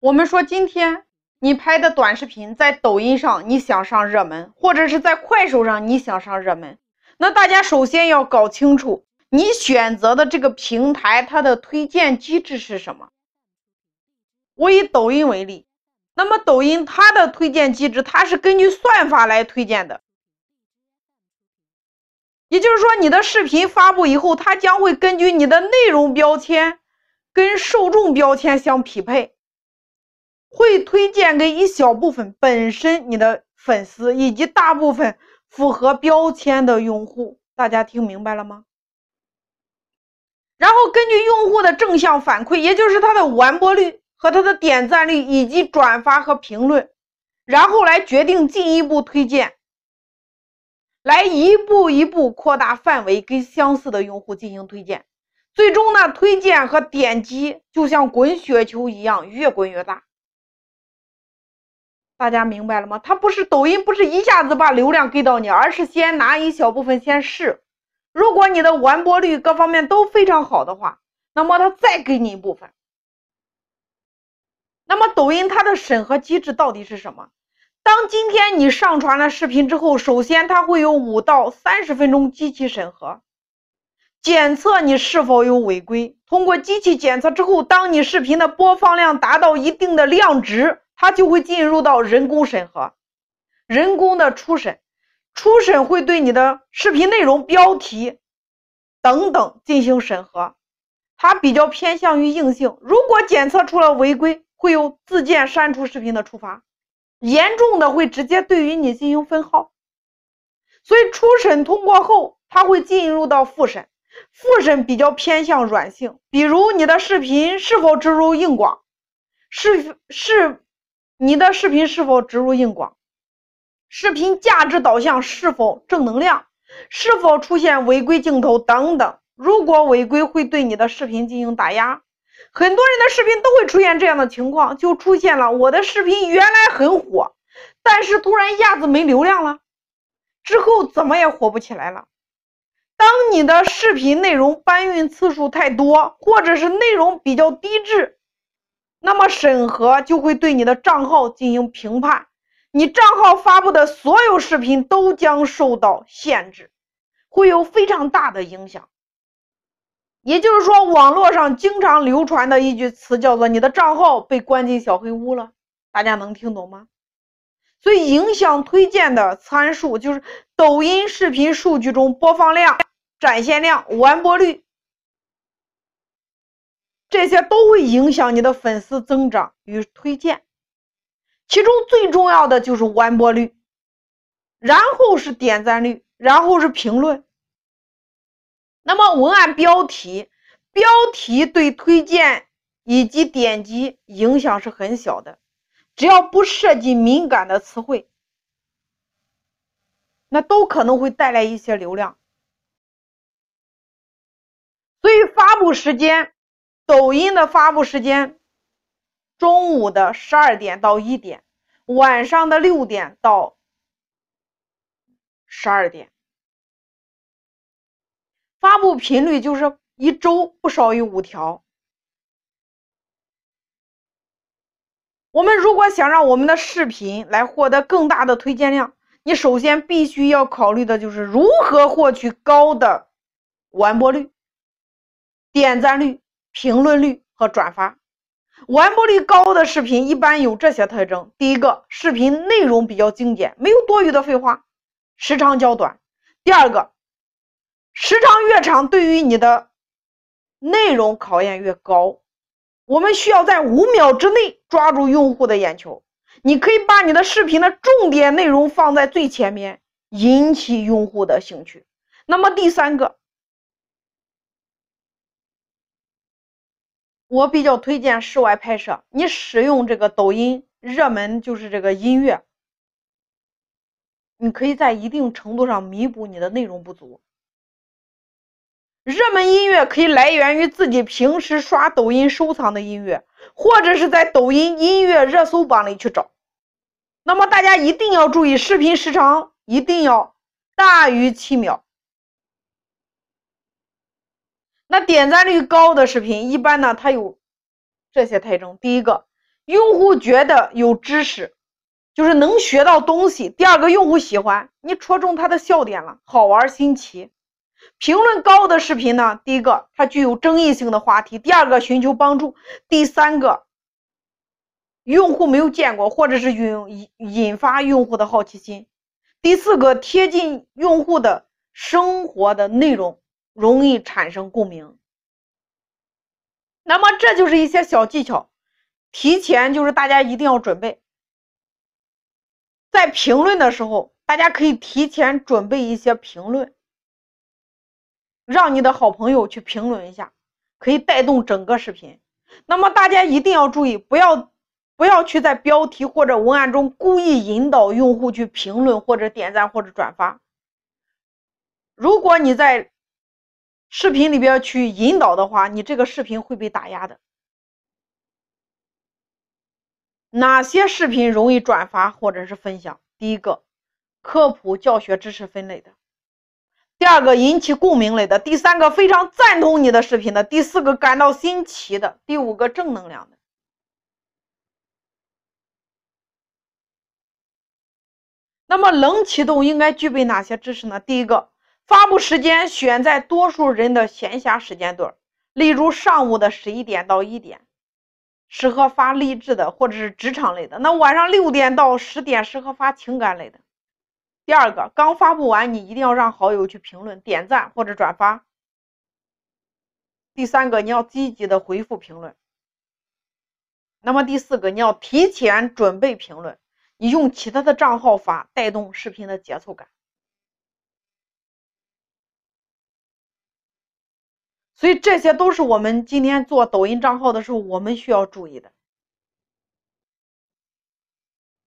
我们说今天你拍的短视频在抖音上你想上热门，或者是在快手上你想上热门，那大家首先要搞清楚你选择的这个平台它的推荐机制是什么。我以抖音为例，那么抖音它的推荐机制它是根据算法来推荐的。也就是说，你的视频发布以后，它将会根据你的内容标签跟受众标签相匹配，会推荐给一小部分本身你的粉丝以及大部分符合标签的用户。大家听明白了吗？然后根据用户的正向反馈，也就是他的完播率和他的点赞率以及转发和评论，然后来决定进一步推荐。来一步一步扩大范围，跟相似的用户进行推荐，最终呢，推荐和点击就像滚雪球一样，越滚越大。大家明白了吗？它不是抖音，不是一下子把流量给到你，而是先拿一小部分先试。如果你的完播率各方面都非常好的话，那么它再给你一部分。那么抖音它的审核机制到底是什么？当今天你上传了视频之后，首先它会有五到三十分钟机器审核，检测你是否有违规。通过机器检测之后，当你视频的播放量达到一定的量值，它就会进入到人工审核，人工的初审。初审会对你的视频内容、标题等等进行审核，它比较偏向于硬性。如果检测出了违规，会有自建删除视频的处罚。严重的会直接对于你进行分号，所以初审通过后，它会进入到复审。复审比较偏向软性，比如你的视频是否植入硬广，是是，你的视频是否植入硬广，视频价值导向是否正能量，是否出现违规镜头等等。如果违规，会对你的视频进行打压。很多人的视频都会出现这样的情况，就出现了我的视频原来很火，但是突然一下子没流量了，之后怎么也火不起来了。当你的视频内容搬运次数太多，或者是内容比较低质，那么审核就会对你的账号进行评判，你账号发布的所有视频都将受到限制，会有非常大的影响。也就是说，网络上经常流传的一句词叫做“你的账号被关进小黑屋了”，大家能听懂吗？所以，影响推荐的参数就是抖音视频数据中播放量、展现量、完播率，这些都会影响你的粉丝增长与推荐。其中最重要的就是完播率，然后是点赞率，然后是评论。那么文案标题，标题对推荐以及点击影响是很小的，只要不涉及敏感的词汇，那都可能会带来一些流量。所以发布时间，抖音的发布时间，中午的十二点到一点，晚上的六点到十二点。发布频率就是一周不少于五条。我们如果想让我们的视频来获得更大的推荐量，你首先必须要考虑的就是如何获取高的完播率、点赞率、评论率和转发。完播率高的视频一般有这些特征：第一个，视频内容比较精简，没有多余的废话，时长较短；第二个。时长越长，对于你的内容考验越高。我们需要在五秒之内抓住用户的眼球。你可以把你的视频的重点内容放在最前面，引起用户的兴趣。那么第三个，我比较推荐室外拍摄。你使用这个抖音热门就是这个音乐，你可以在一定程度上弥补你的内容不足。热门音乐可以来源于自己平时刷抖音收藏的音乐，或者是在抖音音乐热搜榜里去找。那么大家一定要注意，视频时长一定要大于七秒。那点赞率高的视频，一般呢它有这些特征：第一个，用户觉得有知识，就是能学到东西。第二个，用户喜欢你戳中他的笑点了，好玩新奇。评论高的视频呢，第一个它具有争议性的话题，第二个寻求帮助，第三个用户没有见过或者是引引发用户的好奇心，第四个贴近用户的生活的内容，容易产生共鸣。那么这就是一些小技巧，提前就是大家一定要准备，在评论的时候，大家可以提前准备一些评论。让你的好朋友去评论一下，可以带动整个视频。那么大家一定要注意，不要不要去在标题或者文案中故意引导用户去评论或者点赞或者转发。如果你在视频里边去引导的话，你这个视频会被打压的。哪些视频容易转发或者是分享？第一个，科普教学知识分类的。第二个引起共鸣类的，第三个非常赞同你的视频的，第四个感到新奇的，第五个正能量的。那么冷启动应该具备哪些知识呢？第一个，发布时间选在多数人的闲暇时间段，例如上午的十一点到一点，适合发励志的或者是职场类的；那晚上六点到十点适合发情感类的。第二个，刚发布完，你一定要让好友去评论、点赞或者转发。第三个，你要积极的回复评论。那么第四个，你要提前准备评论，你用其他的账号发，带动视频的节奏感。所以这些都是我们今天做抖音账号的时候，我们需要注意的。